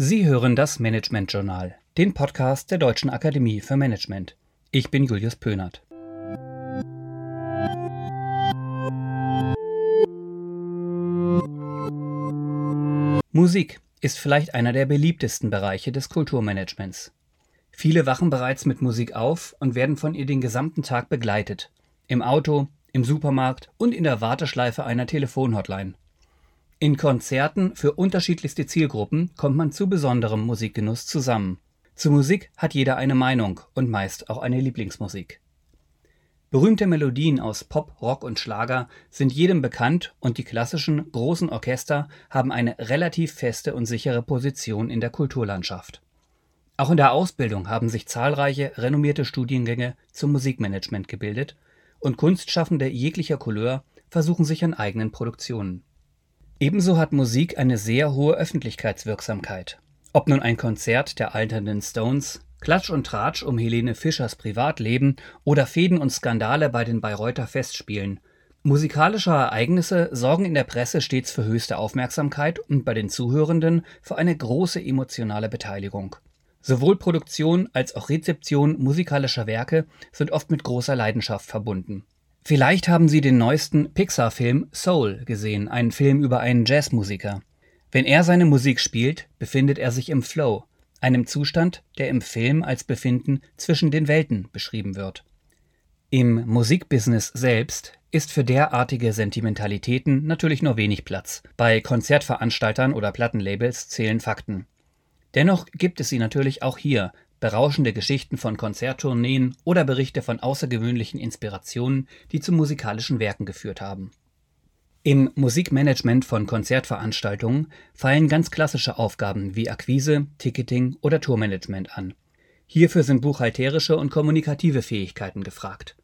Sie hören das Management Journal, den Podcast der Deutschen Akademie für Management. Ich bin Julius Pönert. Musik ist vielleicht einer der beliebtesten Bereiche des Kulturmanagements. Viele wachen bereits mit Musik auf und werden von ihr den gesamten Tag begleitet. Im Auto, im Supermarkt und in der Warteschleife einer Telefonhotline. In Konzerten für unterschiedlichste Zielgruppen kommt man zu besonderem Musikgenuss zusammen. Zu Musik hat jeder eine Meinung und meist auch eine Lieblingsmusik. Berühmte Melodien aus Pop, Rock und Schlager sind jedem bekannt und die klassischen großen Orchester haben eine relativ feste und sichere Position in der Kulturlandschaft. Auch in der Ausbildung haben sich zahlreiche renommierte Studiengänge zum Musikmanagement gebildet und Kunstschaffende jeglicher Couleur versuchen sich an eigenen Produktionen. Ebenso hat Musik eine sehr hohe Öffentlichkeitswirksamkeit. Ob nun ein Konzert der alternden Stones, Klatsch und Tratsch um Helene Fischers Privatleben oder Fäden und Skandale bei den Bayreuther Festspielen. Musikalische Ereignisse sorgen in der Presse stets für höchste Aufmerksamkeit und bei den Zuhörenden für eine große emotionale Beteiligung. Sowohl Produktion als auch Rezeption musikalischer Werke sind oft mit großer Leidenschaft verbunden. Vielleicht haben Sie den neuesten Pixar-Film Soul gesehen, einen Film über einen Jazzmusiker. Wenn er seine Musik spielt, befindet er sich im Flow, einem Zustand, der im Film als Befinden zwischen den Welten beschrieben wird. Im Musikbusiness selbst ist für derartige Sentimentalitäten natürlich nur wenig Platz. Bei Konzertveranstaltern oder Plattenlabels zählen Fakten. Dennoch gibt es sie natürlich auch hier, berauschende Geschichten von Konzerttourneen oder Berichte von außergewöhnlichen Inspirationen, die zu musikalischen Werken geführt haben. Im Musikmanagement von Konzertveranstaltungen fallen ganz klassische Aufgaben wie Akquise, Ticketing oder Tourmanagement an. Hierfür sind buchhalterische und kommunikative Fähigkeiten gefragt.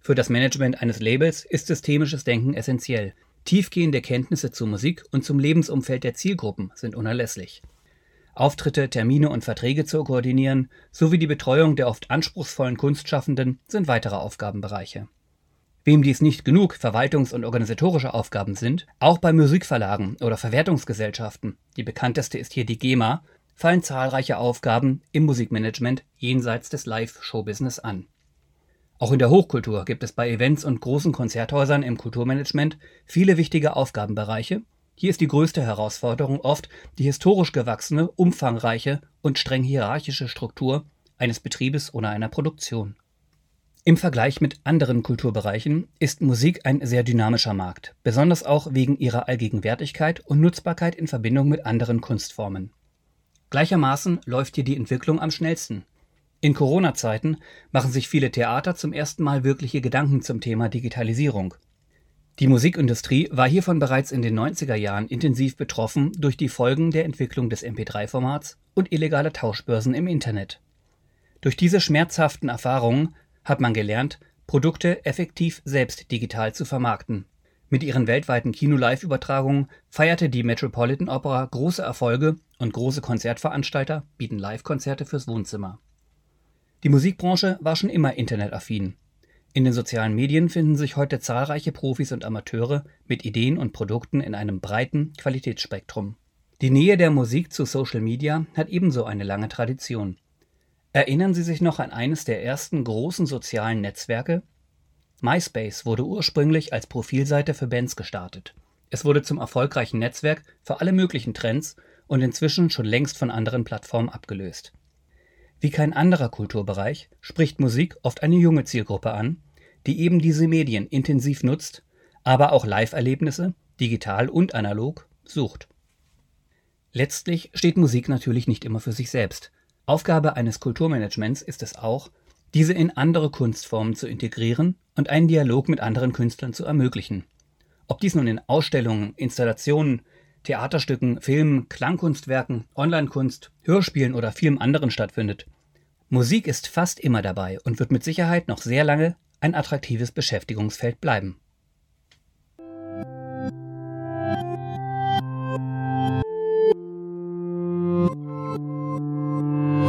Für das Management eines Labels ist systemisches Denken essentiell. Tiefgehende Kenntnisse zur Musik und zum Lebensumfeld der Zielgruppen sind unerlässlich. Auftritte, Termine und Verträge zu koordinieren sowie die Betreuung der oft anspruchsvollen Kunstschaffenden sind weitere Aufgabenbereiche. Wem dies nicht genug verwaltungs- und organisatorische Aufgaben sind, auch bei Musikverlagen oder Verwertungsgesellschaften, die bekannteste ist hier die GEMA, fallen zahlreiche Aufgaben im Musikmanagement jenseits des Live-Show-Business an. Auch in der Hochkultur gibt es bei Events und großen Konzerthäusern im Kulturmanagement viele wichtige Aufgabenbereiche, hier ist die größte Herausforderung oft die historisch gewachsene, umfangreiche und streng hierarchische Struktur eines Betriebes oder einer Produktion. Im Vergleich mit anderen Kulturbereichen ist Musik ein sehr dynamischer Markt, besonders auch wegen ihrer Allgegenwärtigkeit und Nutzbarkeit in Verbindung mit anderen Kunstformen. Gleichermaßen läuft hier die Entwicklung am schnellsten. In Corona-Zeiten machen sich viele Theater zum ersten Mal wirkliche Gedanken zum Thema Digitalisierung. Die Musikindustrie war hiervon bereits in den 90er Jahren intensiv betroffen durch die Folgen der Entwicklung des MP3-Formats und illegale Tauschbörsen im Internet. Durch diese schmerzhaften Erfahrungen hat man gelernt, Produkte effektiv selbst digital zu vermarkten. Mit ihren weltweiten Kino-Live-Übertragungen feierte die Metropolitan Opera große Erfolge und große Konzertveranstalter bieten Live-Konzerte fürs Wohnzimmer. Die Musikbranche war schon immer internetaffin in den sozialen Medien finden sich heute zahlreiche Profis und Amateure mit Ideen und Produkten in einem breiten Qualitätsspektrum. Die Nähe der Musik zu Social Media hat ebenso eine lange Tradition. Erinnern Sie sich noch an eines der ersten großen sozialen Netzwerke? MySpace wurde ursprünglich als Profilseite für Bands gestartet. Es wurde zum erfolgreichen Netzwerk für alle möglichen Trends und inzwischen schon längst von anderen Plattformen abgelöst. Wie kein anderer Kulturbereich spricht Musik oft eine junge Zielgruppe an, die eben diese Medien intensiv nutzt, aber auch Live-Erlebnisse, digital und analog, sucht. Letztlich steht Musik natürlich nicht immer für sich selbst. Aufgabe eines Kulturmanagements ist es auch, diese in andere Kunstformen zu integrieren und einen Dialog mit anderen Künstlern zu ermöglichen. Ob dies nun in Ausstellungen, Installationen, Theaterstücken, Filmen, Klangkunstwerken, Onlinekunst, Hörspielen oder vielem anderen stattfindet. Musik ist fast immer dabei und wird mit Sicherheit noch sehr lange ein attraktives Beschäftigungsfeld bleiben.